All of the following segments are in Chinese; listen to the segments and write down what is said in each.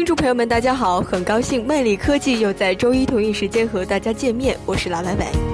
听众朋友们，大家好！很高兴魅力科技又在周一同一时间和大家见面，我是老来伟。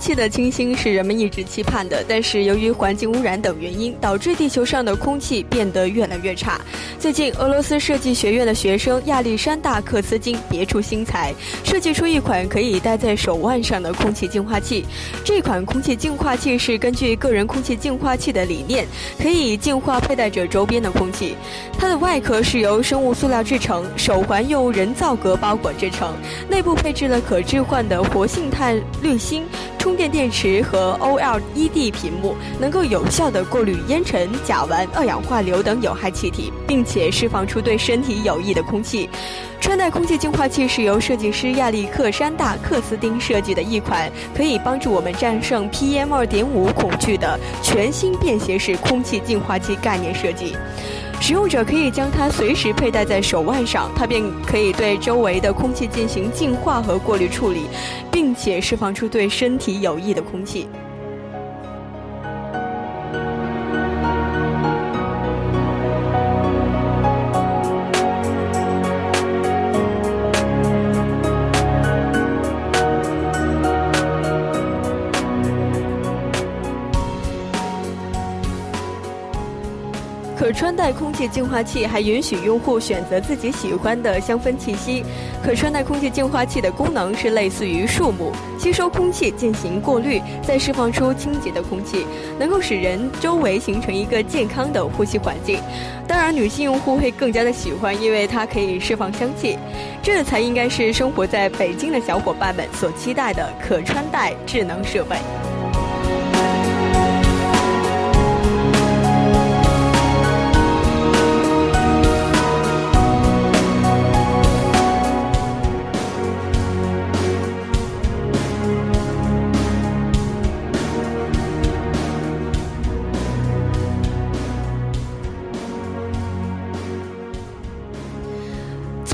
气的清新是人们一直期盼的，但是由于环境污染等原因，导致地球上的空气变得越来越差。最近，俄罗斯设计学院的学生亚历山大·克斯金别出心裁，设计出一款可以戴在手腕上的空气净化器。这款空气净化器是根据个人空气净化器的理念，可以净化佩戴者周边的空气。它的外壳是由生物塑料制成，手环用人造革包裹制成，内部配置了可置换的活性炭滤芯。充电电池和 OLED 屏幕能够有效地过滤烟尘、甲烷、二氧化硫等有害气体，并且释放出对身体有益的空气。穿戴空气净化器是由设计师亚历克山大·克斯丁设计的一款可以帮助我们战胜 PM2.5 恐惧的全新便携式空气净化器概念设计。使用者可以将它随时佩戴在手腕上，它便可以对周围的空气进行净化和过滤处理，并且释放出对身体有益的空气。可穿戴空气净化器还允许用户选择自己喜欢的香氛气息。可穿戴空气净化器的功能是类似于树木，吸收空气进行过滤，再释放出清洁的空气，能够使人周围形成一个健康的呼吸环境。当然，女性用户会更加的喜欢，因为它可以释放香气。这才应该是生活在北京的小伙伴们所期待的可穿戴智能设备。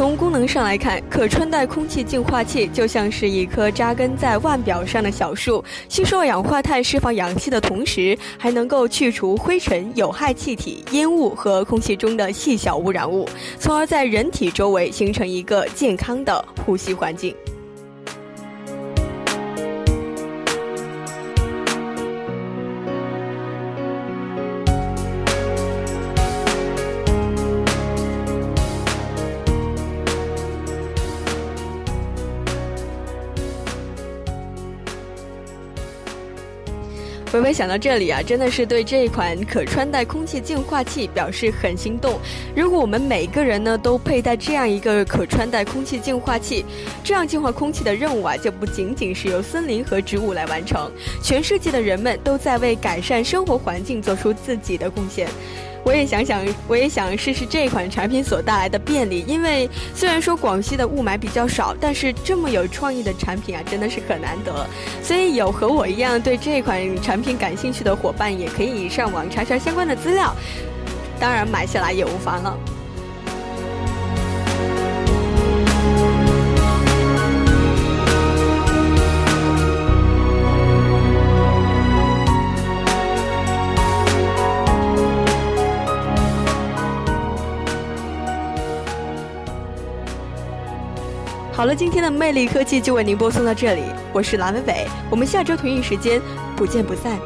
从功能上来看，可穿戴空气净化器就像是一棵扎根在腕表上的小树，吸收二氧化碳、释放氧气的同时，还能够去除灰尘、有害气体、烟雾和空气中的细小污染物，从而在人体周围形成一个健康的呼吸环境。微微想到这里啊，真的是对这一款可穿戴空气净化器表示很心动。如果我们每个人呢都佩戴这样一个可穿戴空气净化器，这样净化空气的任务啊，就不仅仅是由森林和植物来完成，全世界的人们都在为改善生活环境做出自己的贡献。我也想想，我也想试试这款产品所带来的便利。因为虽然说广西的雾霾比较少，但是这么有创意的产品啊，真的是很难得。所以有和我一样对这款产品感兴趣的伙伴，也可以上网查查相关的资料，当然买下来也无妨了。好了，今天的魅力科技就为您播送到这里，我是蓝伟伟，我们下周同一时间不见不散。